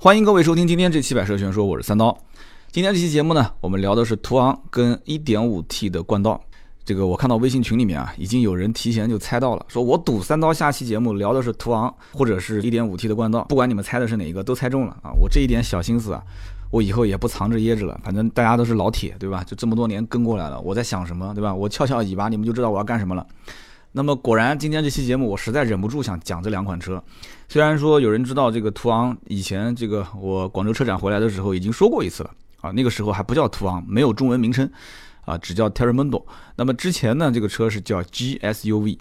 欢迎各位收听今天这期百车全说，我是三刀。今天这期节目呢，我们聊的是途昂跟 1.5T 的冠道。这个我看到微信群里面啊，已经有人提前就猜到了，说我赌三刀下期节目聊的是途昂或者是一点五 T 的冠道，不管你们猜的是哪一个，都猜中了啊！我这一点小心思啊，我以后也不藏着掖着了，反正大家都是老铁，对吧？就这么多年跟过来了，我在想什么，对吧？我翘翘尾巴，你们就知道我要干什么了。那么果然，今天这期节目我实在忍不住想讲这两款车。虽然说有人知道这个途昂，以前这个我广州车展回来的时候已经说过一次了啊，那个时候还不叫途昂，没有中文名称啊，只叫 Terramondo。那么之前呢，这个车是叫 GSUV。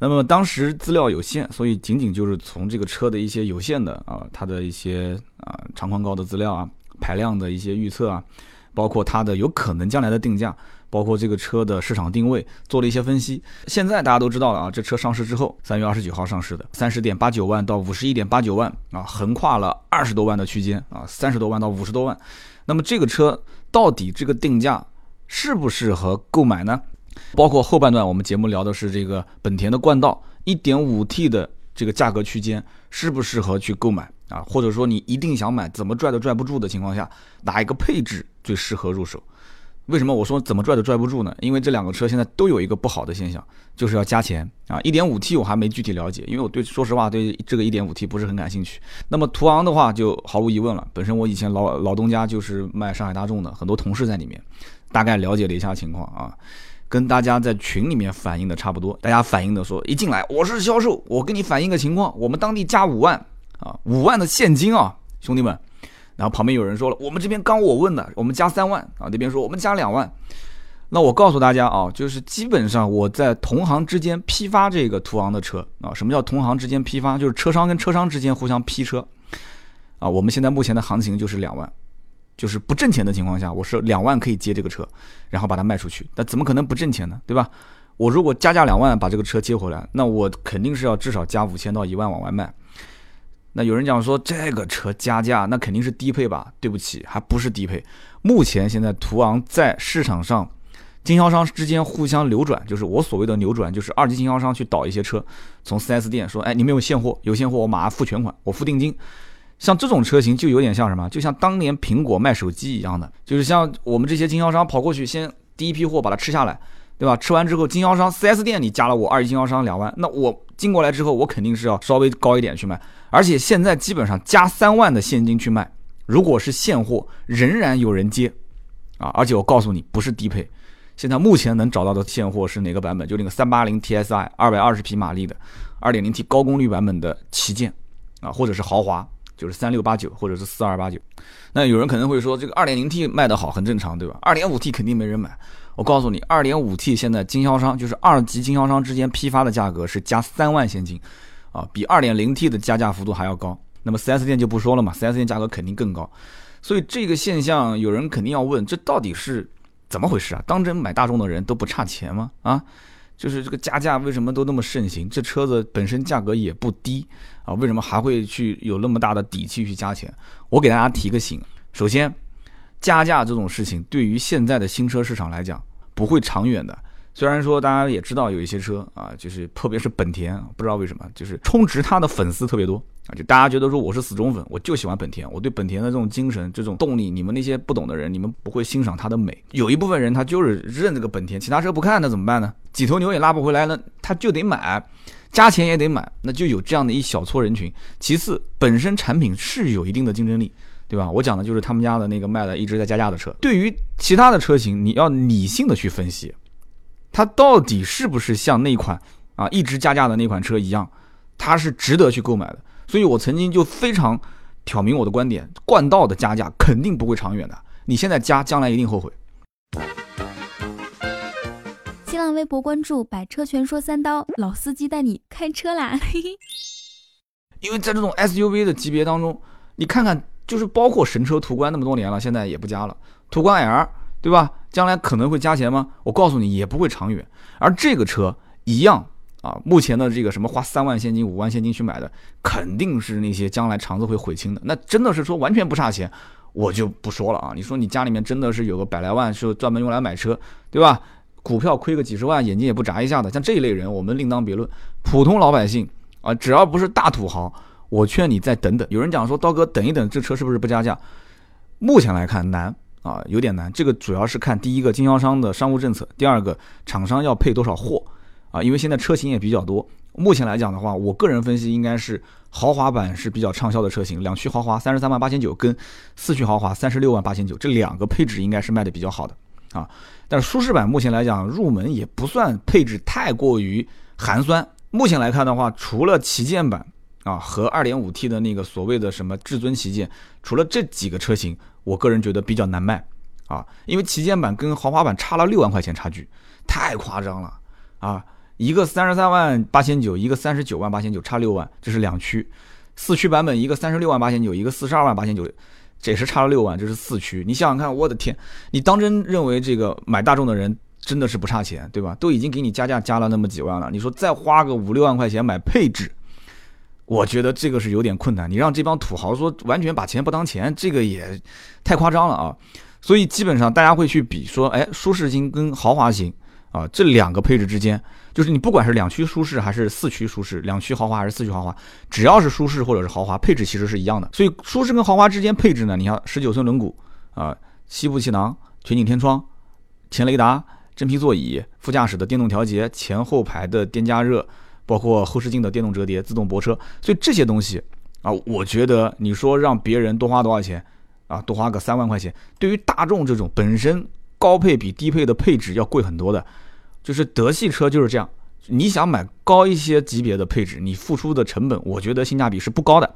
那么当时资料有限，所以仅仅就是从这个车的一些有限的啊，它的一些啊长宽高的资料啊，排量的一些预测啊，包括它的有可能将来的定价。包括这个车的市场定位做了一些分析。现在大家都知道了啊，这车上市之后，三月二十九号上市的，三十点八九万到五十一点八九万啊，横跨了二十多万的区间啊，三十多万到五十多万。那么这个车到底这个定价适不适合购买呢？包括后半段我们节目聊的是这个本田的冠道一点五 T 的这个价格区间适不适合去购买啊？或者说你一定想买，怎么拽都拽不住的情况下，哪一个配置最适合入手？为什么我说怎么拽都拽不住呢？因为这两个车现在都有一个不好的现象，就是要加钱啊。一点五 T 我还没具体了解，因为我对说实话对这个一点五 T 不是很感兴趣。那么途昂的话就毫无疑问了，本身我以前老老东家就是卖上海大众的，很多同事在里面，大概了解了一下情况啊，跟大家在群里面反映的差不多。大家反映的说，一进来我是销售，我跟你反映个情况，我们当地加五万啊，五万的现金啊，兄弟们。然后旁边有人说了，我们这边刚我问的，我们加三万啊，那边说我们加两万。那我告诉大家啊，就是基本上我在同行之间批发这个途昂的车啊，什么叫同行之间批发？就是车商跟车商之间互相批车啊。我们现在目前的行情就是两万，就是不挣钱的情况下，我是两万可以接这个车，然后把它卖出去。那怎么可能不挣钱呢？对吧？我如果加价两万把这个车接回来，那我肯定是要至少加五千到一万往外卖。那有人讲说这个车加价，那肯定是低配吧？对不起，还不是低配。目前现在途昂在市场上，经销商之间互相流转，就是我所谓的流转，就是二级经销商去倒一些车，从 4S 店说，哎，你们有现货，有现货我马上付全款，我付定金。像这种车型就有点像什么？就像当年苹果卖手机一样的，就是像我们这些经销商跑过去，先第一批货把它吃下来，对吧？吃完之后，经销商 4S 店你加了我二级经销商两万，那我进过来之后，我肯定是要稍微高一点去卖。而且现在基本上加三万的现金去卖，如果是现货，仍然有人接，啊！而且我告诉你，不是低配，现在目前能找到的现货是哪个版本？就那个三八零 TSI 二百二十匹马力的二点零 T 高功率版本的旗舰，啊，或者是豪华，就是三六八九或者是四二八九。那有人可能会说，这个二点零 T 卖得好，很正常，对吧？二点五 T 肯定没人买。我告诉你，二点五 T 现在经销商就是二级经销商之间批发的价格是加三万现金。啊，比二点零 T 的加价幅度还要高，那么 4S 店就不说了嘛，4S 店价格肯定更高，所以这个现象有人肯定要问，这到底是怎么回事啊？当真买大众的人都不差钱吗？啊，就是这个加价为什么都那么盛行？这车子本身价格也不低啊，为什么还会去有那么大的底气去加钱？我给大家提个醒，首先，加价这种事情对于现在的新车市场来讲不会长远的。虽然说大家也知道有一些车啊，就是特别是本田，不知道为什么，就是充值它的粉丝特别多啊，就大家觉得说我是死忠粉，我就喜欢本田，我对本田的这种精神、这种动力，你们那些不懂的人，你们不会欣赏它的美。有一部分人他就是认这个本田，其他车不看，那怎么办呢？几头牛也拉不回来了，他就得买，加钱也得买，那就有这样的一小撮人群。其次，本身产品是有一定的竞争力，对吧？我讲的就是他们家的那个卖的一直在加价的车。对于其他的车型，你要理性的去分析。它到底是不是像那款啊一直加价的那款车一样，它是值得去购买的？所以我曾经就非常挑明我的观点：冠道的加价肯定不会长远的。你现在加，将来一定后悔。新浪微博关注“百车全说三刀”，老司机带你开车啦！因为在这种 SUV 的级别当中，你看看，就是包括神车途观那么多年了，现在也不加了，途观 L。对吧？将来可能会加钱吗？我告诉你，也不会长远。而这个车一样啊，目前的这个什么花三万现金、五万现金去买的，肯定是那些将来肠子会悔青的。那真的是说完全不差钱，我就不说了啊。你说你家里面真的是有个百来万，是专门用来买车，对吧？股票亏个几十万，眼睛也不眨一下的，像这一类人，我们另当别论。普通老百姓啊，只要不是大土豪，我劝你再等等。有人讲说，刀哥等一等，这车是不是不加价？目前来看难啊，有点难。这个主要是看第一个经销商的商务政策，第二个厂商要配多少货啊，因为现在车型也比较多。目前来讲的话，我个人分析应该是豪华版是比较畅销的车型，两驱豪华三十三万八千九，跟四驱豪华三十六万八千九，这两个配置应该是卖的比较好的啊。但是舒适版目前来讲入门也不算配置太过于寒酸。目前来看的话，除了旗舰版啊和二点五 T 的那个所谓的什么至尊旗舰，除了这几个车型，我个人觉得比较难卖啊，因为旗舰版跟豪华版差了六万块钱差距，太夸张了啊。一个三十三万八千九，一个三十九万八千九，差六万，这是两驱。四驱版本一个三十六万八千九，一个四十二万八千九，这也是差了六万，这是四驱。你想想看，我的天，你当真认为这个买大众的人真的是不差钱，对吧？都已经给你加价加了那么几万了，你说再花个五六万块钱买配置，我觉得这个是有点困难。你让这帮土豪说完全把钱不当钱，这个也太夸张了啊！所以基本上大家会去比说，哎，舒适型跟豪华型啊这两个配置之间。就是你不管是两驱舒适还是四驱舒适，两驱豪华还是四驱豪华，只要是舒适或者是豪华，配置其实是一样的。所以舒适跟豪华之间配置呢，你像十九寸轮毂啊，西部气囊，全景天窗，前雷达，真皮座椅，副驾驶的电动调节，前后排的电加热，包括后视镜的电动折叠，自动泊车。所以这些东西啊，我觉得你说让别人多花多少钱啊，多花个三万块钱，对于大众这种本身高配比低配的配置要贵很多的。就是德系车就是这样，你想买高一些级别的配置，你付出的成本，我觉得性价比是不高的。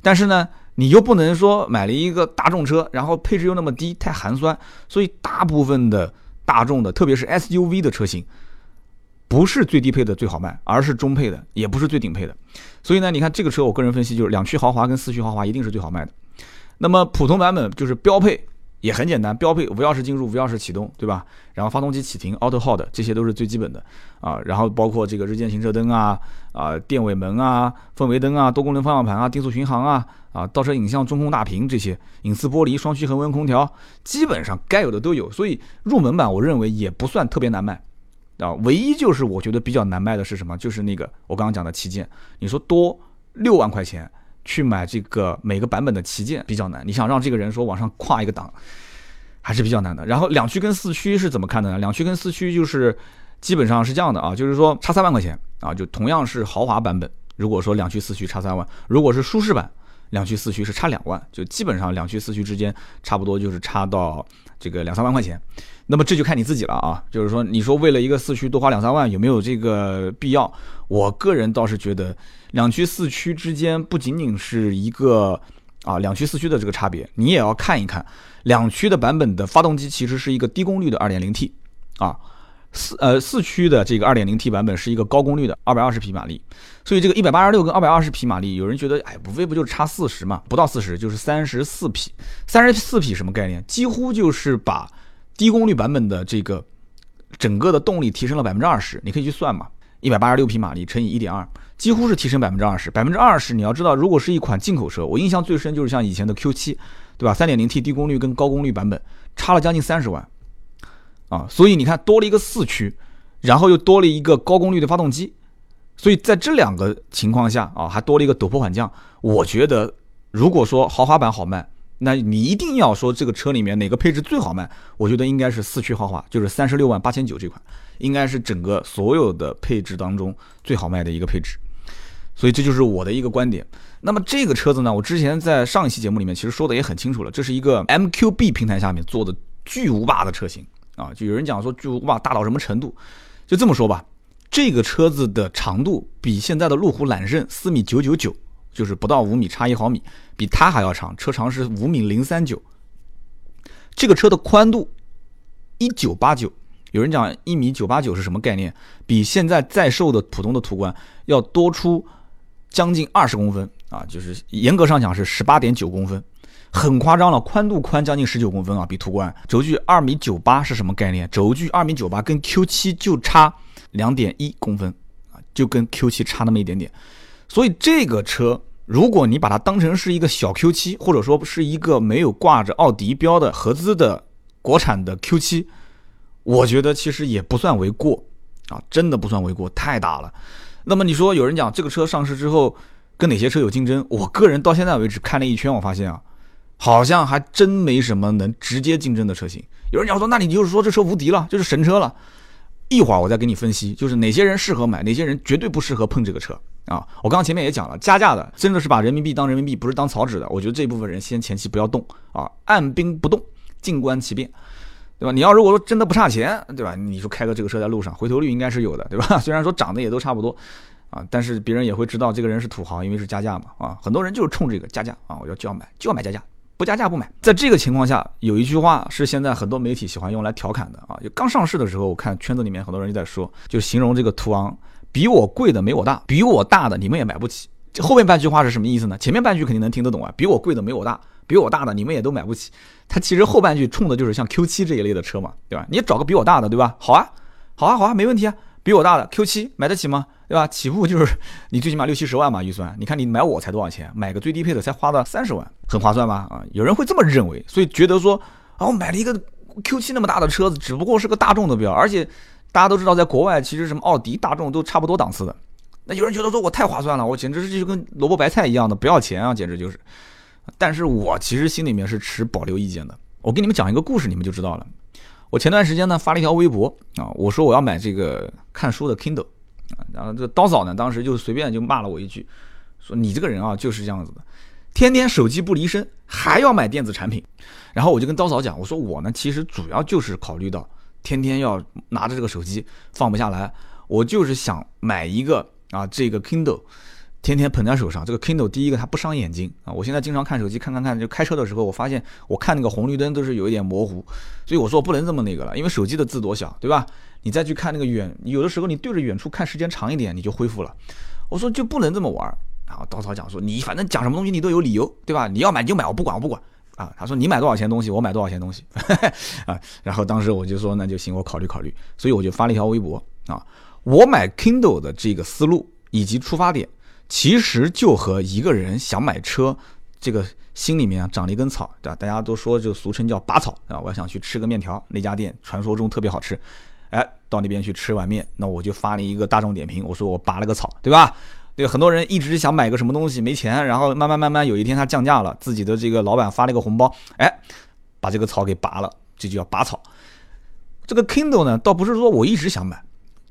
但是呢，你又不能说买了一个大众车，然后配置又那么低，太寒酸。所以大部分的大众的，特别是 SUV 的车型，不是最低配的最好卖，而是中配的，也不是最顶配的。所以呢，你看这个车，我个人分析就是两驱豪华跟四驱豪华一定是最好卖的。那么普通版本就是标配。也很简单，标配无钥匙进入、无钥匙启动，对吧？然后发动机启停、Auto Hold，这些都是最基本的啊。然后包括这个日间行车灯啊、啊电尾门啊、氛围灯啊、多功能方向盘啊、定速巡航啊、啊倒车影像、中控大屏这些、隐私玻璃、双区恒温空调，基本上该有的都有。所以入门版我认为也不算特别难卖啊。唯一就是我觉得比较难卖的是什么？就是那个我刚刚讲的旗舰，你说多六万块钱。去买这个每个版本的旗舰比较难，你想让这个人说往上跨一个档，还是比较难的。然后两驱跟四驱是怎么看的呢？两驱跟四驱就是基本上是这样的啊，就是说差三万块钱啊，就同样是豪华版本，如果说两驱四驱差三万，如果是舒适版两驱四驱是差两万，就基本上两驱四驱之间差不多就是差到这个两三万块钱。那么这就看你自己了啊，就是说你说为了一个四驱多花两三万有没有这个必要？我个人倒是觉得。两驱四驱之间不仅仅是一个啊两驱四驱的这个差别，你也要看一看两驱的版本的发动机其实是一个低功率的 2.0T 啊，四呃四驱的这个 2.0T 版本是一个高功率的220匹马力，所以这个186跟220匹马力，有人觉得哎无非不就是差四十嘛，不到四十就是三十四匹，三十四匹什么概念？几乎就是把低功率版本的这个整个的动力提升了百分之二十，你可以去算嘛，一百八十六匹马力乘以一点二。几乎是提升百分之二十，百分之二十。你要知道，如果是一款进口车，我印象最深就是像以前的 Q 七，对吧？三点零 T 低功率跟高功率版本差了将近三十万，啊，所以你看多了一个四驱，然后又多了一个高功率的发动机，所以在这两个情况下啊，还多了一个陡坡缓降。我觉得，如果说豪华版好卖，那你一定要说这个车里面哪个配置最好卖？我觉得应该是四驱豪华，就是三十六万八千九这款，应该是整个所有的配置当中最好卖的一个配置。所以这就是我的一个观点。那么这个车子呢，我之前在上一期节目里面其实说的也很清楚了，这是一个 MQB 平台下面做的巨无霸的车型啊。就有人讲说巨无霸大到什么程度？就这么说吧，这个车子的长度比现在的路虎揽胜四米九九九，就是不到五米，差一毫米，比它还要长，车长是五米零三九。这个车的宽度一九八九。有人讲一米九八九是什么概念？比现在在售的普通的途观要多出将近二十公分啊！就是严格上讲是十八点九公分，很夸张了。宽度宽将近十九公分啊，比途观。轴距二米九八是什么概念？轴距二米九八跟 Q 七就差两点一公分啊，就跟 Q 七差那么一点点。所以这个车，如果你把它当成是一个小 Q 七，或者说是一个没有挂着奥迪标的合资的国产的 Q 七。我觉得其实也不算为过，啊，真的不算为过，太大了。那么你说有人讲这个车上市之后，跟哪些车有竞争？我个人到现在为止看了一圈，我发现啊，好像还真没什么能直接竞争的车型。有人讲说，那你就是说这车无敌了，就是神车了。一会儿我再给你分析，就是哪些人适合买，哪些人绝对不适合碰这个车啊。我刚刚前面也讲了，加价的真的是把人民币当人民币，不是当草纸的。我觉得这部分人先前期不要动啊，按兵不动，静观其变，对吧？你要如果说真的不差钱，对吧？你说开个这个车在路上，回头率应该是有的，对吧？虽然说长得也都差不多啊，但是别人也会知道这个人是土豪，因为是加价嘛啊。很多人就是冲这个加价啊，我要就要买，就要买加价。不加价不买，在这个情况下，有一句话是现在很多媒体喜欢用来调侃的啊，就刚上市的时候，我看圈子里面很多人就在说，就形容这个途昂比我贵的没我大，比我大的你们也买不起。这后面半句话是什么意思呢？前面半句肯定能听得懂啊，比我贵的没我大，比我大的你们也都买不起。它其实后半句冲的就是像 Q7 这一类的车嘛，对吧？你找个比我大的，对吧？好啊，好啊，好啊，没问题啊。比我大的 Q7 买得起吗？对吧？起步就是 你最起码六七十万嘛预算。你看你买我才多少钱？买个最低配的才花了三十万，很划算吧？啊，有人会这么认为，所以觉得说啊，我买了一个 Q7 那么大的车子，只不过是个大众的标，而且大家都知道，在国外其实什么奥迪、大众都差不多档次的。那有人觉得说我太划算了，我简直是就跟萝卜白菜一样的，不要钱啊，简直就是。但是我其实心里面是持保留意见的。我给你们讲一个故事，你们就知道了。我前段时间呢发了一条微博啊，我说我要买这个看书的 Kindle。啊，然后这刀嫂呢，当时就随便就骂了我一句，说你这个人啊就是这样子的，天天手机不离身，还要买电子产品。然后我就跟刀嫂讲，我说我呢其实主要就是考虑到天天要拿着这个手机放不下来，我就是想买一个啊这个 Kindle。天天捧在手上，这个 Kindle 第一个它不伤眼睛啊！我现在经常看手机，看看看，就开车的时候，我发现我看那个红绿灯都是有一点模糊，所以我说不能这么那个了，因为手机的字多小，对吧？你再去看那个远，有的时候你对着远处看时间长一点，你就恢复了。我说就不能这么玩。然后稻草讲说，你反正讲什么东西你都有理由，对吧？你要买你就买，我不管，我不管啊。他说你买多少钱东西，我买多少钱东西 啊。然后当时我就说那就行，我考虑考虑。所以我就发了一条微博啊，我买 Kindle 的这个思路以及出发点。其实就和一个人想买车，这个心里面长了一根草，对吧？大家都说就俗称叫拔草啊。我想去吃个面条，那家店传说中特别好吃，哎，到那边去吃碗面，那我就发了一个大众点评，我说我拔了个草，对吧？对，很多人一直想买个什么东西没钱，然后慢慢慢慢有一天他降价了，自己的这个老板发了一个红包，哎，把这个草给拔了，这就叫拔草。这个 Kindle 呢，倒不是说我一直想买。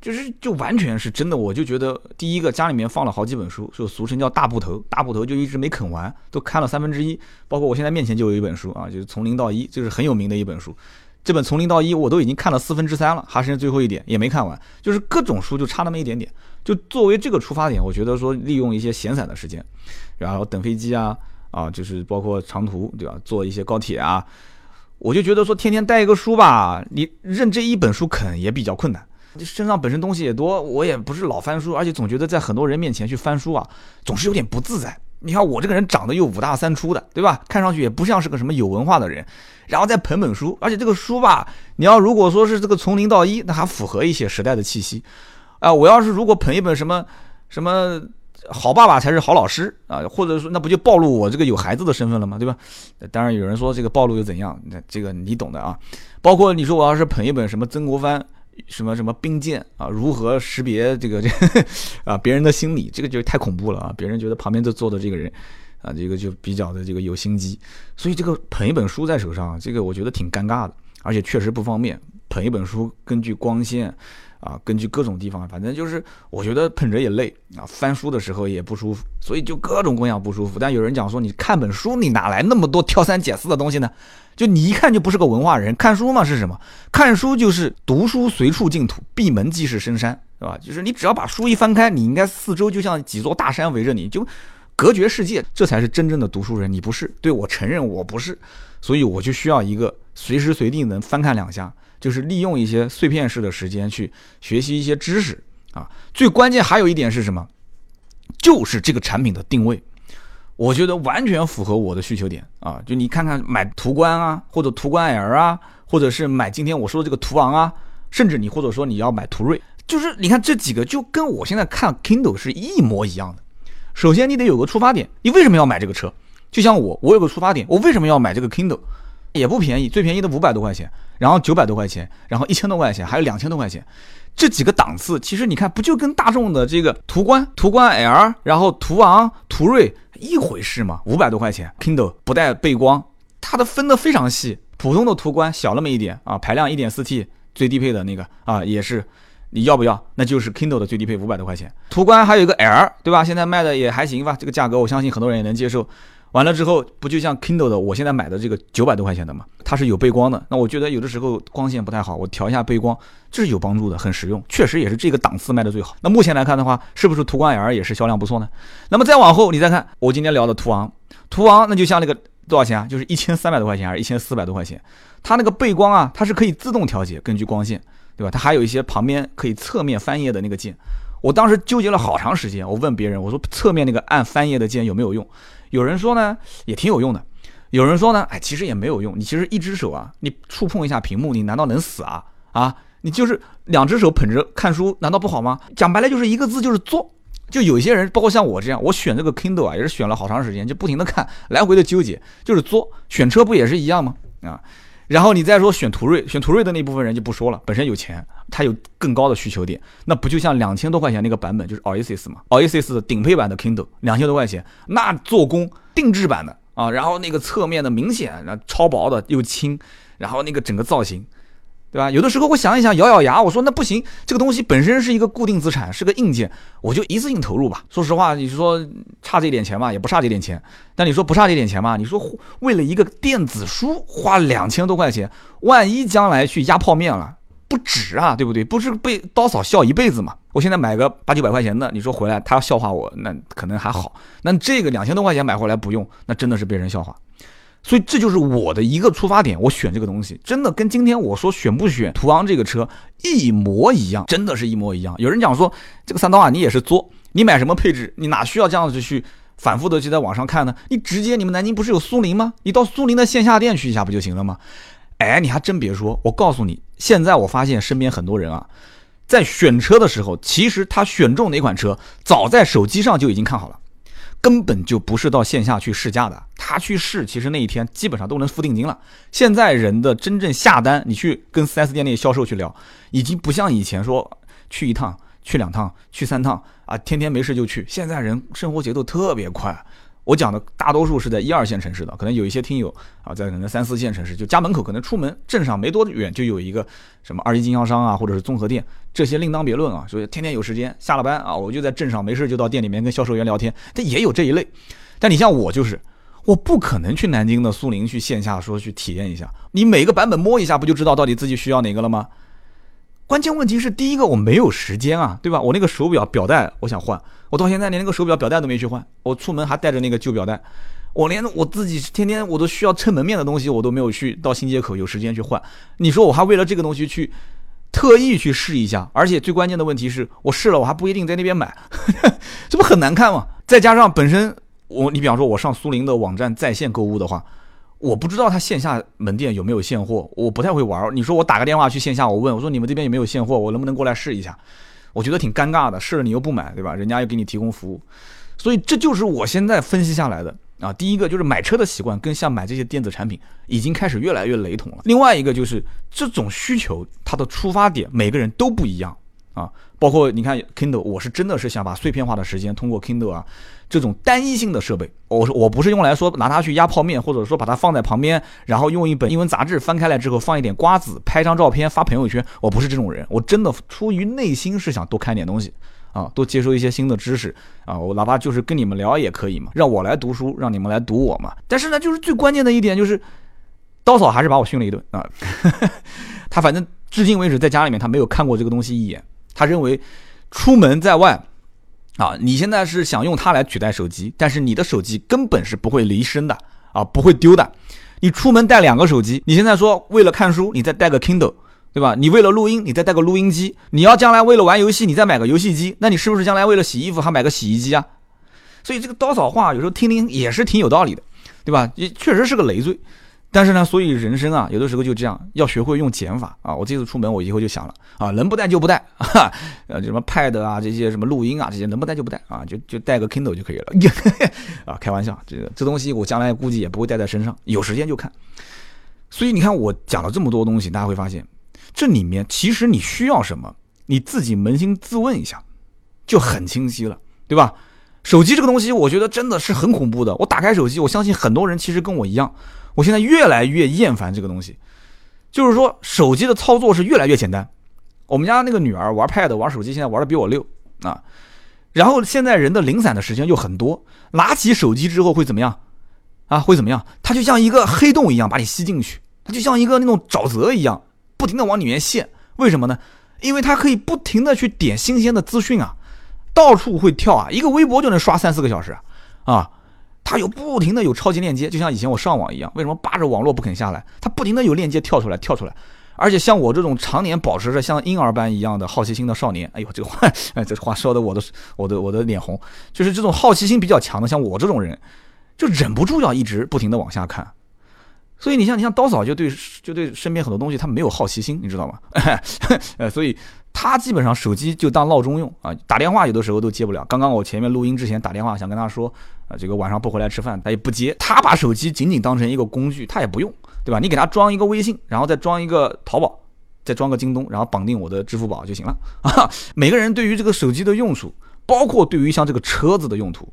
就是就完全是真的，我就觉得第一个家里面放了好几本书，就俗称叫大部头，大部头就一直没啃完，都看了三分之一。包括我现在面前就有一本书啊，就是从零到一，就是很有名的一本书。这本从零到一我都已经看了四分之三了，还剩最后一点也没看完。就是各种书就差那么一点点。就作为这个出发点，我觉得说利用一些闲散的时间，然后等飞机啊啊，就是包括长途对吧，坐一些高铁啊，我就觉得说天天带一个书吧，你认这一本书啃也比较困难。身上本身东西也多，我也不是老翻书，而且总觉得在很多人面前去翻书啊，总是有点不自在。你看我这个人长得又五大三粗的，对吧？看上去也不像是个什么有文化的人，然后再捧本书，而且这个书吧，你要如果说是这个从零到一，那还符合一些时代的气息。啊，我要是如果捧一本什么什么好爸爸才是好老师啊，或者说那不就暴露我这个有孩子的身份了吗？对吧？当然有人说这个暴露又怎样？那这个你懂的啊。包括你说我要是捧一本什么曾国藩。什么什么兵谏啊？如何识别这个这 啊别人的心理？这个就太恐怖了啊！别人觉得旁边就坐的这个人啊，这个就比较的这个有心机，所以这个捧一本书在手上，这个我觉得挺尴尬的，而且确实不方便。捧一本书，根据光线。啊，根据各种地方，反正就是我觉得捧着也累啊，翻书的时候也不舒服，所以就各种各样不舒服。但有人讲说，你看本书，你哪来那么多挑三拣四的东西呢？就你一看就不是个文化人，看书嘛是什么？看书就是读书随处净土，闭门即是深山，是吧？就是你只要把书一翻开，你应该四周就像几座大山围着你，就隔绝世界，这才是真正的读书人。你不是，对我承认我不是，所以我就需要一个随时随地能翻看两下。就是利用一些碎片式的时间去学习一些知识啊，最关键还有一点是什么？就是这个产品的定位，我觉得完全符合我的需求点啊。就你看看买途观啊，或者途观 L 啊，或者是买今天我说的这个途昂啊，甚至你或者说你要买途锐，就是你看这几个就跟我现在看 Kindle 是一模一样的。首先你得有个出发点，你为什么要买这个车？就像我，我有个出发点，我为什么要买这个 Kindle？也不便宜，最便宜的五百多块钱，然后九百多块钱，然后一千多块钱，还有两千多块钱，这几个档次，其实你看不就跟大众的这个途观、途观 L，然后途昂、途锐一回事吗？五百多块钱，Kindle 不带背光，它的分的非常细。普通的途观小那么一点啊，排量一点四 T 最低配的那个啊，也是。你要不要？那就是 Kindle 的最低配五百多块钱。途观还有一个 L，对吧？现在卖的也还行吧，这个价格我相信很多人也能接受。完了之后，不就像 Kindle 的我现在买的这个九百多块钱的嘛？它是有背光的。那我觉得有的时候光线不太好，我调一下背光，这是有帮助的，很实用。确实也是这个档次卖的最好。那目前来看的话，是不是途观 L 也是销量不错呢？那么再往后你再看，我今天聊的途昂，途昂那就像那个多少钱啊？就是一千三百多块钱还是一千四百多块钱？它那个背光啊，它是可以自动调节，根据光线。对吧？它还有一些旁边可以侧面翻页的那个键，我当时纠结了好长时间。我问别人，我说侧面那个按翻页的键有没有用？有人说呢，也挺有用的；有人说呢，哎，其实也没有用。你其实一只手啊，你触碰一下屏幕，你难道能死啊？啊，你就是两只手捧着看书，难道不好吗？讲白了就是一个字，就是作。就有些人，包括像我这样，我选这个 Kindle 啊，也是选了好长时间，就不停的看，来回的纠结，就是作。选车不也是一样吗？啊？然后你再说选途锐，选途锐的那部分人就不说了，本身有钱，他有更高的需求点，那不就像两千多块钱那个版本就是 Oasis 嘛，Oasis 的顶配版的 Kindle 两千多块钱，那做工定制版的啊，然后那个侧面的明显，然后超薄的又轻，然后那个整个造型。对吧？有的时候我想一想，咬咬牙，我说那不行，这个东西本身是一个固定资产，是个硬件，我就一次性投入吧。说实话，你说差这点钱嘛，也不差这点钱。但你说不差这点钱嘛？你说为了一个电子书花两千多块钱，万一将来去压泡面了，不值啊，对不对？不是被刀嫂笑一辈子嘛？我现在买个八九百块钱的，你说回来他要笑话我，那可能还好。那这个两千多块钱买回来不用，那真的是被人笑话。所以这就是我的一个出发点，我选这个东西真的跟今天我说选不选途昂这个车一模一样，真的是一模一样。有人讲说这个三刀啊，你也是作，你买什么配置，你哪需要这样子去反复的去在网上看呢？你直接你们南京不是有苏宁吗？你到苏宁的线下店去一下不就行了吗？哎，你还真别说，我告诉你，现在我发现身边很多人啊，在选车的时候，其实他选中哪款车，早在手机上就已经看好了。根本就不是到线下去试驾的，他去试，其实那一天基本上都能付定金了。现在人的真正下单，你去跟 4S 店那些销售去聊，已经不像以前说去一趟、去两趟、去三趟啊，天天没事就去。现在人生活节奏特别快。我讲的大多数是在一二线城市的，可能有一些听友啊，在可能三四线城市，就家门口可能出门镇上没多远就有一个什么二级经销商啊，或者是综合店，这些另当别论啊。所以天天有时间，下了班啊，我就在镇上没事就到店里面跟销售员聊天。但也有这一类，但你像我就是，我不可能去南京的苏宁去线下说去体验一下，你每个版本摸一下不就知道到底自己需要哪个了吗？关键问题是第一个我没有时间啊，对吧？我那个手表表带我想换。我到现在连那个手表表带都没去换，我出门还带着那个旧表带，我连我自己天天我都需要撑门面的东西我都没有去到新街口有时间去换。你说我还为了这个东西去特意去试一下，而且最关键的问题是我试了我还不一定在那边买，这不很难看吗？再加上本身我你比方说我上苏宁的网站在线购物的话，我不知道他线下门店有没有现货，我不太会玩。你说我打个电话去线下我问我说你们这边有没有现货，我能不能过来试一下？我觉得挺尴尬的，试了你又不买，对吧？人家又给你提供服务，所以这就是我现在分析下来的啊。第一个就是买车的习惯跟像买这些电子产品已经开始越来越雷同了。另外一个就是这种需求它的出发点每个人都不一样啊。包括你看 Kindle，我是真的是想把碎片化的时间通过 Kindle 啊。这种单一性的设备，我说我不是用来说拿它去压泡面，或者说把它放在旁边，然后用一本英文杂志翻开来之后放一点瓜子，拍张照片发朋友圈。我不是这种人，我真的出于内心是想多看点东西啊，多接收一些新的知识啊。我哪怕就是跟你们聊也可以嘛，让我来读书，让你们来读我嘛。但是呢，就是最关键的一点就是，刀嫂还是把我训了一顿啊。他反正至今为止在家里面他没有看过这个东西一眼，他认为出门在外。啊，你现在是想用它来取代手机，但是你的手机根本是不会离身的啊，不会丢的。你出门带两个手机，你现在说为了看书，你再带个 Kindle，对吧？你为了录音，你再带个录音机。你要将来为了玩游戏，你再买个游戏机，那你是不是将来为了洗衣服还买个洗衣机啊？所以这个刀嫂话有时候听听也是挺有道理的，对吧？也确实是个累赘。但是呢，所以人生啊，有的时候就这样，要学会用减法啊。我这次出门，我以后就想了啊，能不带就不带，哈，呃，什么 Pad 啊，这些什么录音啊，这些能不带就不带啊，就就带个 Kindle 就可以了。啊，开玩笑，这个这东西我将来估计也不会带在身上，有时间就看。所以你看我讲了这么多东西，大家会发现，这里面其实你需要什么，你自己扪心自问一下，就很清晰了，对吧？手机这个东西，我觉得真的是很恐怖的。我打开手机，我相信很多人其实跟我一样，我现在越来越厌烦这个东西。就是说，手机的操作是越来越简单。我们家那个女儿玩 Pad、玩手机，现在玩的比我溜啊。然后现在人的零散的时间又很多，拿起手机之后会怎么样？啊，会怎么样？它就像一个黑洞一样把你吸进去，它就像一个那种沼泽一样，不停的往里面陷。为什么呢？因为它可以不停的去点新鲜的资讯啊。到处会跳啊，一个微博就能刷三四个小时，啊，它有不停的有超级链接，就像以前我上网一样，为什么扒着网络不肯下来？它不停的有链接跳出来，跳出来，而且像我这种常年保持着像婴儿般一样的好奇心的少年，哎呦，这个话，哎，这话说的我的我的我的脸红，就是这种好奇心比较强的，像我这种人，就忍不住要一直不停的往下看。所以你像你像刀嫂就对就对身边很多东西他没有好奇心，你知道吗？呃，所以他基本上手机就当闹钟用啊，打电话有的时候都接不了。刚刚我前面录音之前打电话想跟他说啊，这个晚上不回来吃饭，他也不接。他把手机仅仅当成一个工具，他也不用，对吧？你给他装一个微信，然后再装一个淘宝，再装个京东，然后绑定我的支付宝就行了啊。每个人对于这个手机的用处，包括对于像这个车子的用途。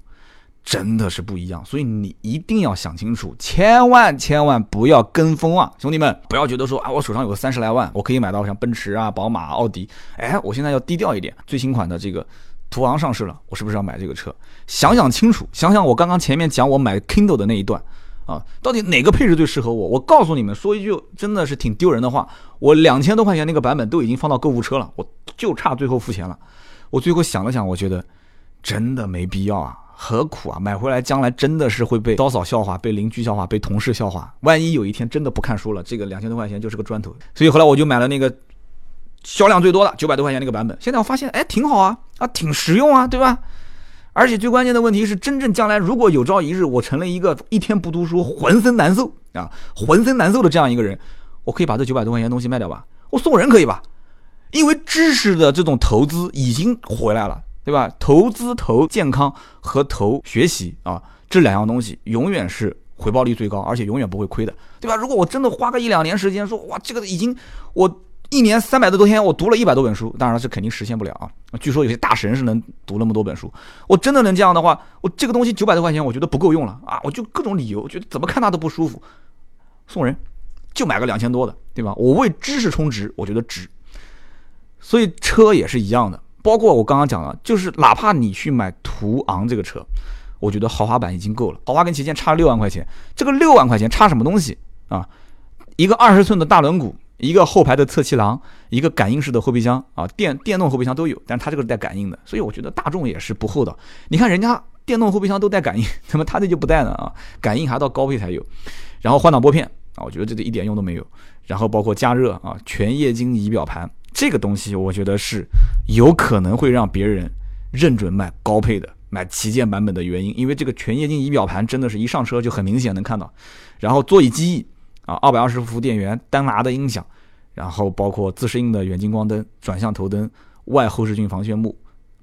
真的是不一样，所以你一定要想清楚，千万千万不要跟风啊，兄弟们，不要觉得说啊，我手上有个三十来万，我可以买到像奔驰啊、宝马、奥迪，哎，我现在要低调一点，最新款的这个途昂上市了，我是不是要买这个车？想想清楚，想想我刚刚前面讲我买 Kindle 的那一段啊，到底哪个配置最适合我？我告诉你们，说一句真的是挺丢人的话，我两千多块钱那个版本都已经放到购物车了，我就差最后付钱了。我最后想了想，我觉得真的没必要啊。何苦啊！买回来将来真的是会被刀嫂笑话，被邻居笑话，被同事笑话。万一有一天真的不看书了，这个两千多块钱就是个砖头。所以后来我就买了那个销量最多的九百多块钱那个版本。现在我发现，哎，挺好啊，啊，挺实用啊，对吧？而且最关键的问题是，真正将来如果有朝一日我成了一个一天不读书浑身难受啊，浑身难受的这样一个人，我可以把这九百多块钱东西卖掉吧？我送人可以吧？因为知识的这种投资已经回来了。对吧？投资投健康和投学习啊，这两样东西永远是回报率最高，而且永远不会亏的，对吧？如果我真的花个一两年时间，说哇，这个已经我一年三百多多天，我读了一百多本书，当然是肯定实现不了啊。据说有些大神是能读那么多本书，我真的能这样的话，我这个东西九百多块钱，我觉得不够用了啊！我就各种理由，觉得怎么看它都不舒服，送人就买个两千多的，对吧？我为知识充值，我觉得值。所以车也是一样的。包括我刚刚讲了，就是哪怕你去买途昂这个车，我觉得豪华版已经够了。豪华跟旗舰差六万块钱，这个六万块钱差什么东西啊？一个二十寸的大轮毂，一个后排的侧气囊，一个感应式的后备箱啊，电电动后备箱都有，但是它这个是带感应的，所以我觉得大众也是不厚道。你看人家电动后备箱都带感应，怎么他这就不带呢啊？感应还到高配才有，然后换挡拨片啊，我觉得这个一点用都没有。然后包括加热啊，全液晶仪表盘。这个东西我觉得是有可能会让别人认准买高配的、买旗舰版本的原因，因为这个全液晶仪表盘真的是一上车就很明显能看到。然后座椅记忆啊，二百二十伏电源、单拿的音响，然后包括自适应的远近光灯、转向头灯、外后视镜防眩目，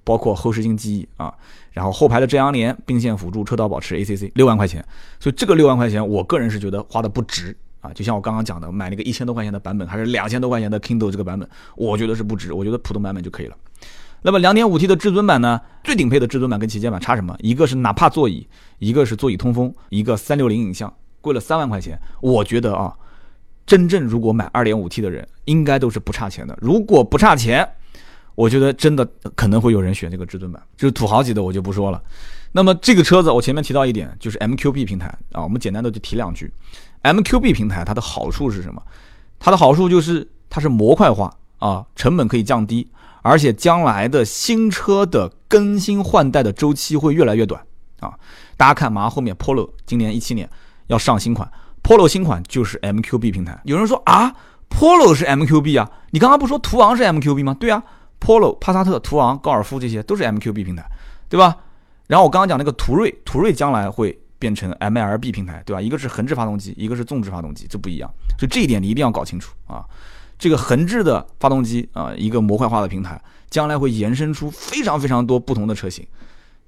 包括后视镜记忆啊，然后后排的遮阳帘、并线辅助、车道保持 ACC，六万块钱。所以这个六万块钱，我个人是觉得花的不值。啊，就像我刚刚讲的，买那个一千多块钱的版本，还是两千多块钱的 Kindle 这个版本，我觉得是不值。我觉得普通版本就可以了。那么两点五 T 的至尊版呢？最顶配的至尊版跟旗舰版差什么？一个是哪怕座椅，一个是座椅通风，一个三六零影像，贵了三万块钱。我觉得啊，真正如果买二点五 T 的人，应该都是不差钱的。如果不差钱，我觉得真的可能会有人选这个至尊版，就是土豪级的我就不说了。那么这个车子，我前面提到一点，就是 MQB 平台啊，我们简单的就提两句。MQB 平台它的好处是什么？它的好处就是它是模块化啊，成本可以降低，而且将来的新车的更新换代的周期会越来越短啊。大家看，马上后面 Polo 今年一七年要上新款，Polo 新款就是 MQB 平台。有人说啊，Polo 是 MQB 啊？你刚刚不说途昂是 MQB 吗？对啊，Polo、帕萨特、途昂、高尔夫这些都是 MQB 平台，对吧？然后我刚刚讲那个途锐，途锐将来会。变成 MLB 平台，对吧？一个是横置发动机，一个是纵置发动机，这不一样。所以这一点你一定要搞清楚啊。这个横置的发动机啊，一个模块化的平台，将来会延伸出非常非常多不同的车型。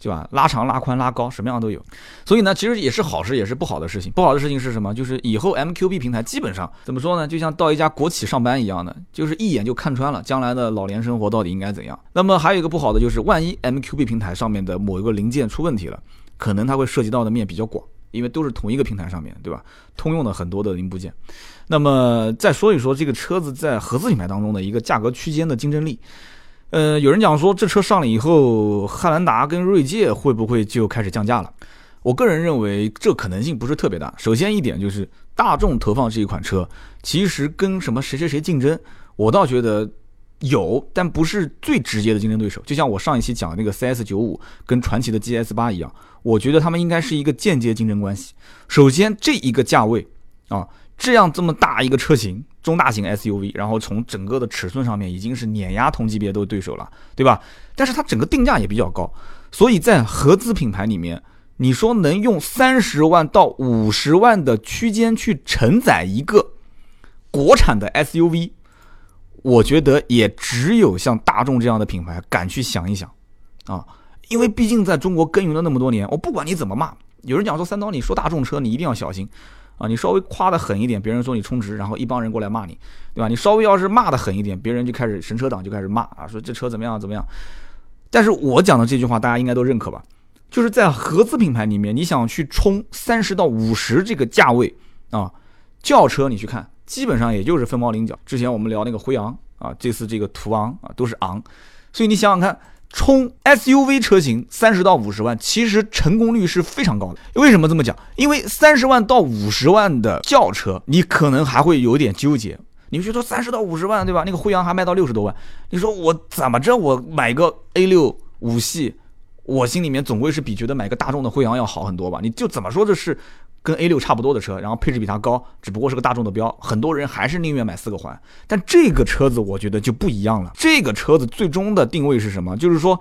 对吧？拉长、拉宽、拉高，什么样都有。所以呢，其实也是好事，也是不好的事情。不好的事情是什么？就是以后 MQB 平台基本上怎么说呢？就像到一家国企上班一样的，就是一眼就看穿了将来的老年生活到底应该怎样。那么还有一个不好的就是，万一 MQB 平台上面的某一个零件出问题了，可能它会涉及到的面比较广，因为都是同一个平台上面对吧？通用的很多的零部件。那么再说一说这个车子在合资品牌当中的一个价格区间的竞争力。呃，有人讲说这车上了以后，汉兰达跟锐界会不会就开始降价了？我个人认为这可能性不是特别大。首先一点就是大众投放这一款车，其实跟什么谁谁谁竞争，我倒觉得有，但不是最直接的竞争对手。就像我上一期讲的那个 CS 九五跟传祺的 GS 八一样，我觉得他们应该是一个间接竞争关系。首先这一个价位啊。这样这么大一个车型，中大型 SUV，然后从整个的尺寸上面已经是碾压同级别的对手了，对吧？但是它整个定价也比较高，所以在合资品牌里面，你说能用三十万到五十万的区间去承载一个国产的 SUV，我觉得也只有像大众这样的品牌敢去想一想啊，因为毕竟在中国耕耘了那么多年，我不管你怎么骂，有人讲说三刀，你说大众车你一定要小心。啊，你稍微夸的狠一点，别人说你充值，然后一帮人过来骂你，对吧？你稍微要是骂的狠一点，别人就开始神车党就开始骂啊，说这车怎么样怎么样。但是我讲的这句话，大家应该都认可吧？就是在合资品牌里面，你想去冲三十到五十这个价位啊，轿车你去看，基本上也就是凤毛麟角。之前我们聊那个辉昂啊，这次这个途昂啊，都是昂，所以你想想看。冲 SUV 车型三十到五十万，其实成功率是非常高的。为什么这么讲？因为三十万到五十万的轿车，你可能还会有点纠结。你觉得三十到五十万，对吧？那个辉昂还卖到六十多万，你说我怎么着？我买个 A 六五系，我心里面总归是比觉得买个大众的辉昂要好很多吧？你就怎么说这是？跟 A 六差不多的车，然后配置比它高，只不过是个大众的标，很多人还是宁愿买四个环。但这个车子我觉得就不一样了。这个车子最终的定位是什么？就是说，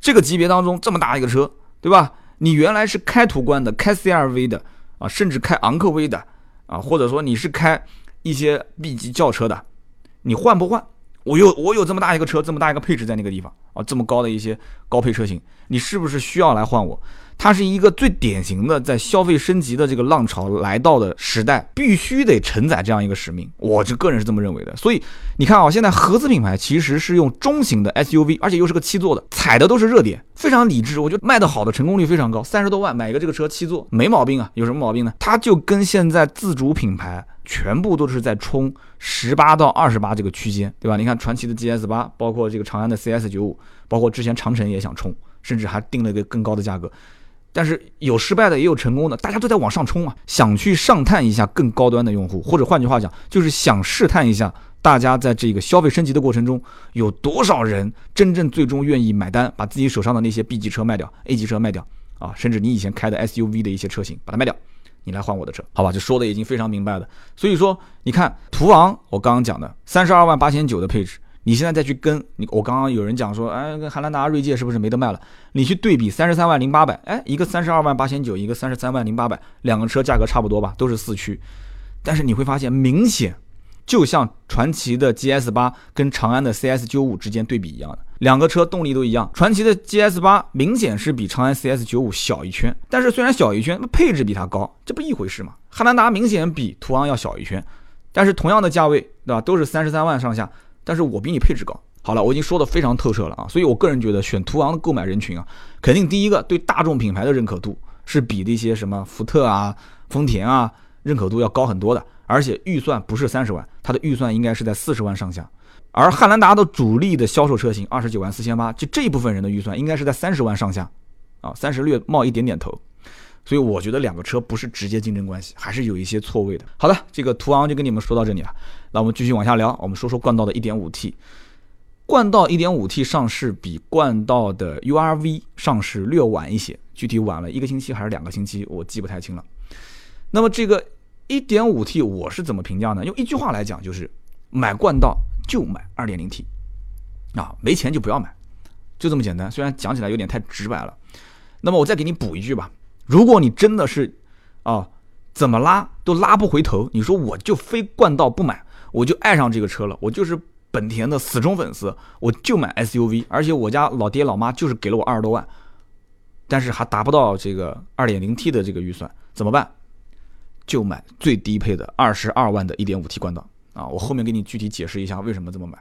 这个级别当中这么大一个车，对吧？你原来是开途观的、开 CRV 的啊，甚至开昂科威的啊，或者说你是开一些 B 级轿车的，你换不换？我有我有这么大一个车，这么大一个配置在那个地方啊，这么高的一些高配车型，你是不是需要来换我？它是一个最典型的在消费升级的这个浪潮来到的时代，必须得承载这样一个使命。我这个人是这么认为的。所以你看啊，现在合资品牌其实是用中型的 SUV，而且又是个七座的，踩的都是热点，非常理智。我觉得卖得好的成功率非常高，三十多万买一个这个车七座没毛病啊。有什么毛病呢？它就跟现在自主品牌全部都是在冲十八到二十八这个区间，对吧？你看传祺的 GS 八，包括这个长安的 CS 九五，包括之前长城也想冲，甚至还定了一个更高的价格。但是有失败的，也有成功的，大家都在往上冲啊，想去上探一下更高端的用户，或者换句话讲，就是想试探一下大家在这个消费升级的过程中，有多少人真正最终愿意买单，把自己手上的那些 B 级车卖掉，A 级车卖掉啊，甚至你以前开的 SUV 的一些车型把它卖掉，你来换我的车，好吧？就说的已经非常明白了。所以说，你看途昂，我刚刚讲的三十二万八千九的配置。你现在再去跟你，我刚刚有人讲说，哎，跟汉兰达、锐界是不是没得卖了？你去对比三十三万零八百，哎，一个三十二万八千九，一个三十三万零八百，两个车价格差不多吧，都是四驱，但是你会发现明显，就像传祺的 GS 八跟长安的 CS 九五之间对比一样的，两个车动力都一样，传祺的 GS 八明显是比长安 CS 九五小一圈，但是虽然小一圈，那配置比它高，这不一回事嘛？汉兰达明显比途昂要小一圈，但是同样的价位，对吧？都是三十三万上下。但是我比你配置高。好了，我已经说的非常透彻了啊，所以我个人觉得选途昂的购买人群啊，肯定第一个对大众品牌的认可度是比那些什么福特啊、丰田啊认可度要高很多的，而且预算不是三十万，它的预算应该是在四十万上下。而汉兰达的主力的销售车型二十九万四千八，就这一部分人的预算应该是在三十万上下，啊，三十略冒一点点头。所以我觉得两个车不是直接竞争关系，还是有一些错位的。好的，这个途昂就跟你们说到这里了。那我们继续往下聊，我们说说冠道的 1.5T。冠道 1.5T 上市比冠道的 URV 上市略晚一些，具体晚了一个星期还是两个星期，我记不太清了。那么这个 1.5T 我是怎么评价呢？用一句话来讲，就是买冠道就买 2.0T 啊，没钱就不要买，就这么简单。虽然讲起来有点太直白了，那么我再给你补一句吧。如果你真的是啊，怎么拉都拉不回头，你说我就非冠道不买。我就爱上这个车了，我就是本田的死忠粉丝，我就买 SUV，而且我家老爹老妈就是给了我二十多万，但是还达不到这个二点零 T 的这个预算，怎么办？就买最低配的二十二万的一点五 T 冠道啊！我后面给你具体解释一下为什么这么买。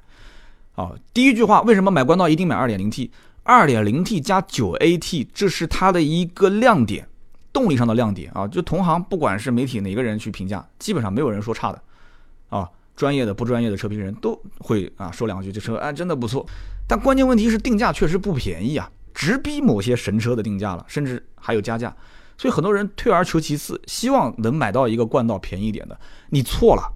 啊，第一句话，为什么买冠道一定买二点零 T？二点零 T 加九 AT，这是它的一个亮点，动力上的亮点啊！就同行不管是媒体哪个人去评价，基本上没有人说差的啊。专业的不专业的车评人都会啊说两句，这车哎真的不错。但关键问题是定价确实不便宜啊，直逼某些神车的定价了，甚至还有加价。所以很多人退而求其次，希望能买到一个冠道便宜点的。你错了，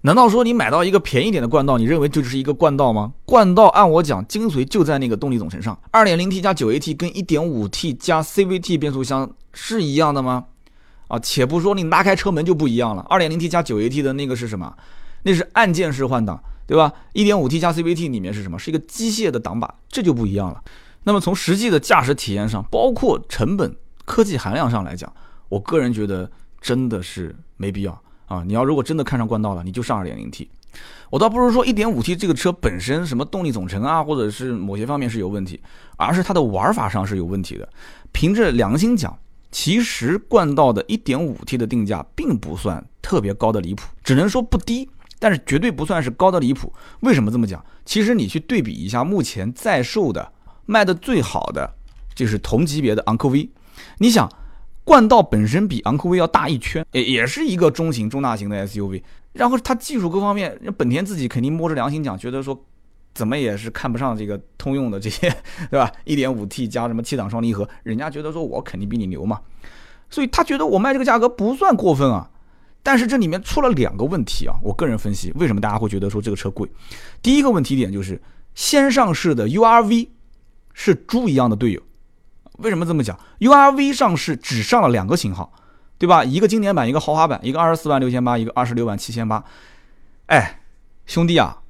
难道说你买到一个便宜点的冠道，你认为这就是一个冠道吗？冠道按我讲，精髓就在那个动力总成上。二点零 T 加九 AT 跟一点五 T 加 CVT 变速箱是一样的吗？啊，且不说你拉开车门就不一样了。二点零 T 加九 AT 的那个是什么？那是按键式换挡，对吧？一点五 T 加 CVT 里面是什么？是一个机械的挡把，这就不一样了。那么从实际的驾驶体验上，包括成本。科技含量上来讲，我个人觉得真的是没必要啊！你要如果真的看上冠道了，你就上 2.0T。我倒不是说 1.5T 这个车本身什么动力总成啊，或者是某些方面是有问题，而是它的玩法上是有问题的。凭着良心讲，其实冠道的 1.5T 的定价并不算特别高的离谱，只能说不低，但是绝对不算是高的离谱。为什么这么讲？其实你去对比一下目前在售的卖的最好的，就是同级别的昂科威。你想，冠道本身比昂科威要大一圈，也也是一个中型、中大型的 SUV。然后它技术各方面，本田自己肯定摸着良心讲，觉得说怎么也是看不上这个通用的这些，对吧？1.5T 加什么七档双离合，人家觉得说我肯定比你牛嘛。所以他觉得我卖这个价格不算过分啊。但是这里面出了两个问题啊，我个人分析，为什么大家会觉得说这个车贵？第一个问题点就是先上市的 URV 是猪一样的队友。为什么这么讲？URV 上市只上了两个型号，对吧？一个经典版，一个豪华版，一个二十四万六千八，一个二十六万七千八。哎，兄弟啊，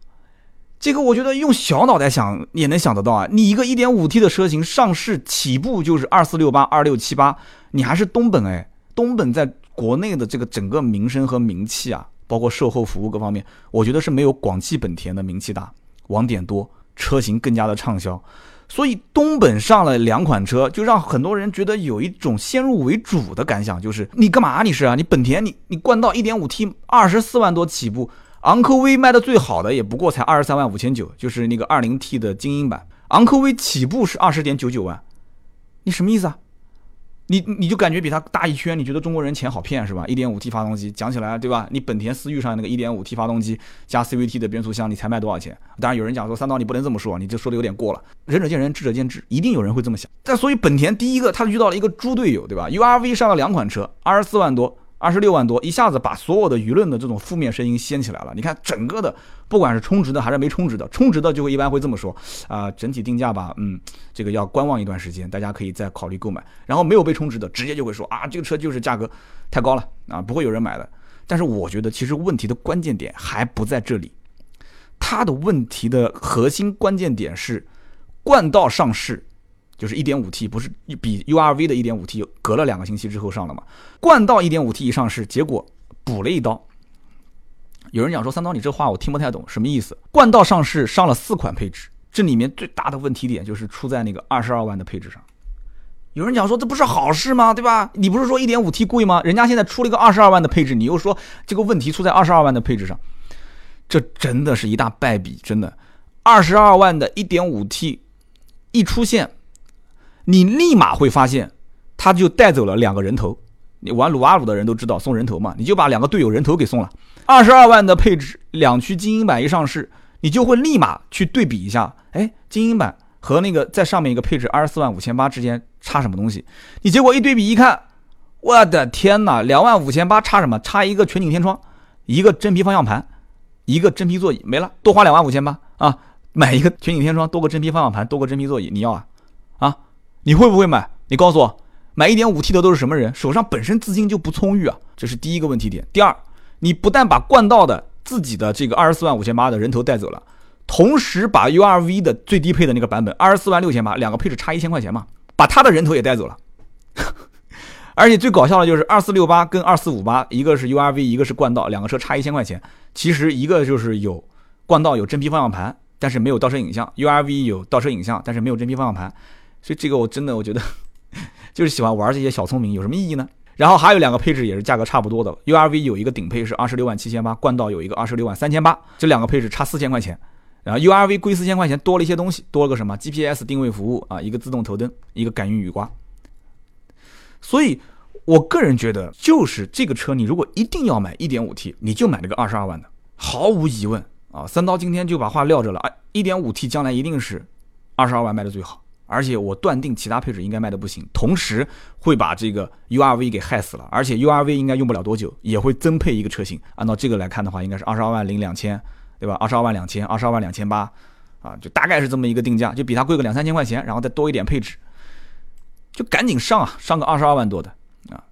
这个我觉得用小脑袋想也能想得到啊。你一个一点五 T 的车型上市起步就是二四六八、二六七八，你还是东本哎，东本在国内的这个整个名声和名气啊，包括售后服务各方面，我觉得是没有广汽本田的名气大，网点多，车型更加的畅销。所以东本上了两款车，就让很多人觉得有一种先入为主的感想，就是你干嘛？你是啊？你本田，你你冠道一点五 T 二十四万多起步，昂科威卖的最好的也不过才二十三万五千九，就是那个二零 T 的精英版，昂科威起步是二十点九九万，你什么意思啊？你你就感觉比它大一圈，你觉得中国人钱好骗是吧？一点五 T 发动机讲起来对吧？你本田思域上那个一点五 T 发动机加 CVT 的变速箱，你才卖多少钱？当然有人讲说三刀你不能这么说，你这说的有点过了。仁者见仁，智者见智，一定有人会这么想。但所以本田第一个他遇到了一个猪队友对吧？URV 上了两款车，二十四万多。二十六万多，一下子把所有的舆论的这种负面声音掀起来了。你看整个的，不管是充值的还是没充值的，充值的就会一般会这么说啊，整体定价吧，嗯，这个要观望一段时间，大家可以再考虑购买。然后没有被充值的，直接就会说啊，这个车就是价格太高了啊，不会有人买的。但是我觉得其实问题的关键点还不在这里，它的问题的核心关键点是冠道上市。就是一点五 T，不是比 URV 的一点五 T 隔了两个星期之后上了嘛？冠道一点五 T 一上市，结果补了一刀。有人讲说三刀，你这话我听不太懂，什么意思？冠道上市上了四款配置，这里面最大的问题点就是出在那个二十二万的配置上。有人讲说这不是好事吗？对吧？你不是说一点五 T 贵吗？人家现在出了一个二十二万的配置，你又说这个问题出在二十二万的配置上，这真的是一大败笔，真的。二十二万的一点五 T 一出现。你立马会发现，他就带走了两个人头。你玩撸啊撸的人都知道送人头嘛，你就把两个队友人头给送了。二十二万的配置，两驱精英版一上市，你就会立马去对比一下，哎，精英版和那个在上面一个配置二十四万五千八之间差什么东西？你结果一对比一看，我的天哪，两万五千八差什么？差一个全景天窗，一个真皮方向盘，一个真皮座椅，没了，多花两万五千八啊！买一个全景天窗，多个真皮方向盘，多个真皮座椅，你要啊？啊？你会不会买？你告诉我，买一点五 T 的都是什么人？手上本身资金就不充裕啊，这是第一个问题点。第二，你不但把冠道的自己的这个二十四万五千八的人头带走了，同时把 URV 的最低配的那个版本二十四万六千八，两个配置差一千块钱嘛，把他的人头也带走了。而且最搞笑的就是二四六八跟二四五八，一个是 URV，一个是冠道，两个车差一千块钱。其实一个就是有冠道有真皮方向盘，但是没有倒车影像；URV 有倒车影像，但是没有真皮方向盘。所以这个我真的我觉得 就是喜欢玩这些小聪明，有什么意义呢？然后还有两个配置也是价格差不多的，URV 有一个顶配是二十六万七千八，冠道有一个二十六万三千八，这两个配置差四千块钱。然后 URV 贵四千块钱，多了一些东西，多了个什么 GPS 定位服务啊，一个自动头灯，一个感应雨刮。所以，我个人觉得，就是这个车，你如果一定要买 1.5T，你就买那个二十二万的，毫无疑问啊。三刀今天就把话撂着了，哎，1.5T 将来一定是二十二万卖的最好，而且我断定其他配置应该卖的不行，同时会把这个 URV 给害死了，而且 URV 应该用不了多久，也会增配一个车型。按照这个来看的话，应该是二十二万零两千。对吧？二十二万两千，二十二万两千八，啊，就大概是这么一个定价，就比它贵个两三千块钱，然后再多一点配置，就赶紧上啊，上个二十二万多的啊！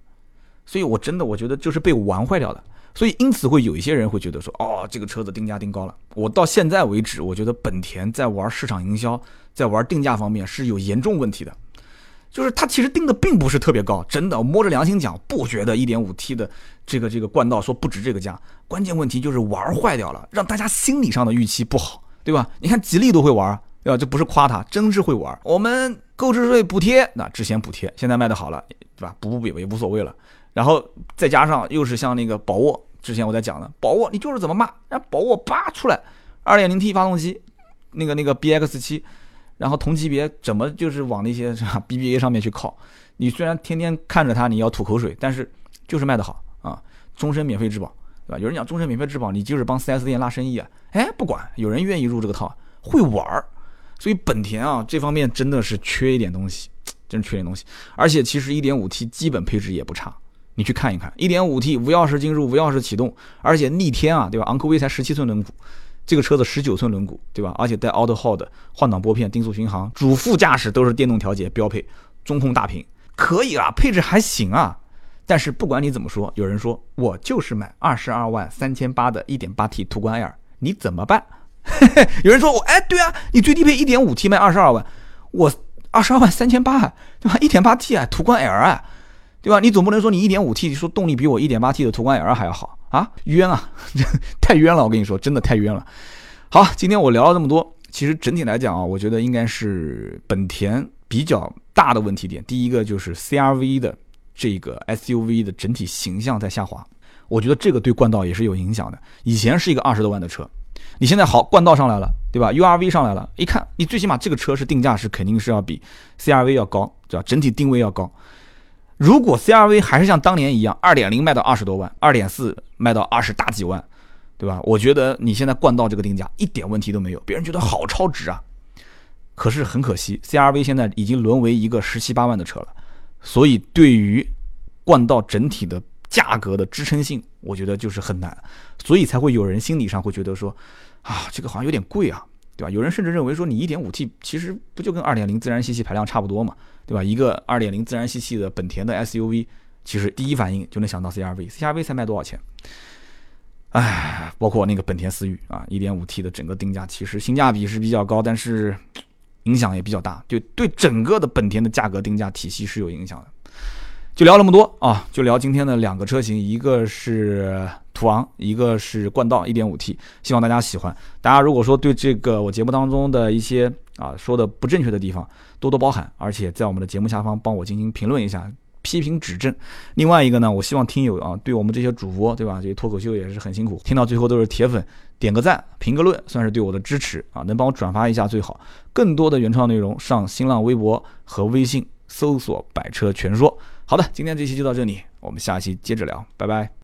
所以我真的我觉得就是被玩坏掉的，所以因此会有一些人会觉得说，哦，这个车子定价定高了。我到现在为止，我觉得本田在玩市场营销，在玩定价方面是有严重问题的。就是它其实定的并不是特别高，真的，摸着良心讲，不觉得 1.5T 的这个这个冠道说不值这个价。关键问题就是玩坏掉了，让大家心理上的预期不好，对吧？你看吉利都会玩，对吧？这不是夸他，真是会玩。我们购置税补贴，那之前补贴，现在卖的好了，对吧？补不补也无所谓了。然后再加上又是像那个宝沃，之前我在讲的宝沃，你就是怎么骂，让宝沃叭出来，2.0T 发动机，那个那个 BX7。然后同级别怎么就是往那些 BBA 上面去靠？你虽然天天看着它，你要吐口水，但是就是卖得好啊！终身免费质保，对吧？有人讲终身免费质保，你就是帮 4S 店拉生意啊！哎，不管，有人愿意入这个套，会玩儿。所以本田啊，这方面真的是缺一点东西，真是缺点东西。而且其实 1.5T 基本配置也不差，你去看一看，1.5T 无钥匙进入、无钥匙启动，而且逆天啊，对吧？昂科威才十七寸轮毂。这个车子十九寸轮毂，对吧？而且带 Auto Hold 换挡拨片、定速巡航，主副驾驶都是电动调节标配，中控大屏，可以啊，配置还行啊。但是不管你怎么说，有人说我就是买二十二万三千八的一点八 T 途观 L，你怎么办？有人说我，哎，对啊，你最低配 1.5T 卖二十二万，我二十二万三千八，对吧？1.8T 啊，途观 L 啊，对吧？你总不能说你 1.5T 说动力比我 1.8T 的途观 L 还要好。啊，冤啊，太冤了！我跟你说，真的太冤了。好，今天我聊了这么多，其实整体来讲啊，我觉得应该是本田比较大的问题点。第一个就是 CRV 的这个 SUV 的整体形象在下滑，我觉得这个对冠道也是有影响的。以前是一个二十多万的车，你现在好，冠道上来了，对吧？URV 上来了，一看，你最起码这个车是定价是肯定是要比 CRV 要高，对吧？整体定位要高。如果 CRV 还是像当年一样，二点零卖到二十多万，二点四卖到二十大几万，对吧？我觉得你现在冠道这个定价一点问题都没有，别人觉得好超值啊。可是很可惜，CRV 现在已经沦为一个十七八万的车了，所以对于冠道整体的价格的支撑性，我觉得就是很难，所以才会有人心理上会觉得说，啊，这个好像有点贵啊。对吧？有人甚至认为说，你 1.5T 其实不就跟2.0自然吸气排量差不多嘛，对吧？一个2.0自然吸气的本田的 SUV，其实第一反应就能想到 CRV，CRV 才卖多少钱？唉，包括那个本田思域啊，1.5T 的整个定价其实性价比是比较高，但是影响也比较大，就对整个的本田的价格定价体系是有影响的。就聊那么多啊，就聊今天的两个车型，一个是途昂，一个是冠道 1.5T，希望大家喜欢。大家如果说对这个我节目当中的一些啊说的不正确的地方，多多包涵，而且在我们的节目下方帮我进行评论一下，批评指正。另外一个呢，我希望听友啊，对我们这些主播，对吧？这些脱口秀也是很辛苦，听到最后都是铁粉，点个赞，评个论，算是对我的支持啊，能帮我转发一下最好。更多的原创内容，上新浪微博和微信搜索“百车全说”。好的，今天这期就到这里，我们下期接着聊，拜拜。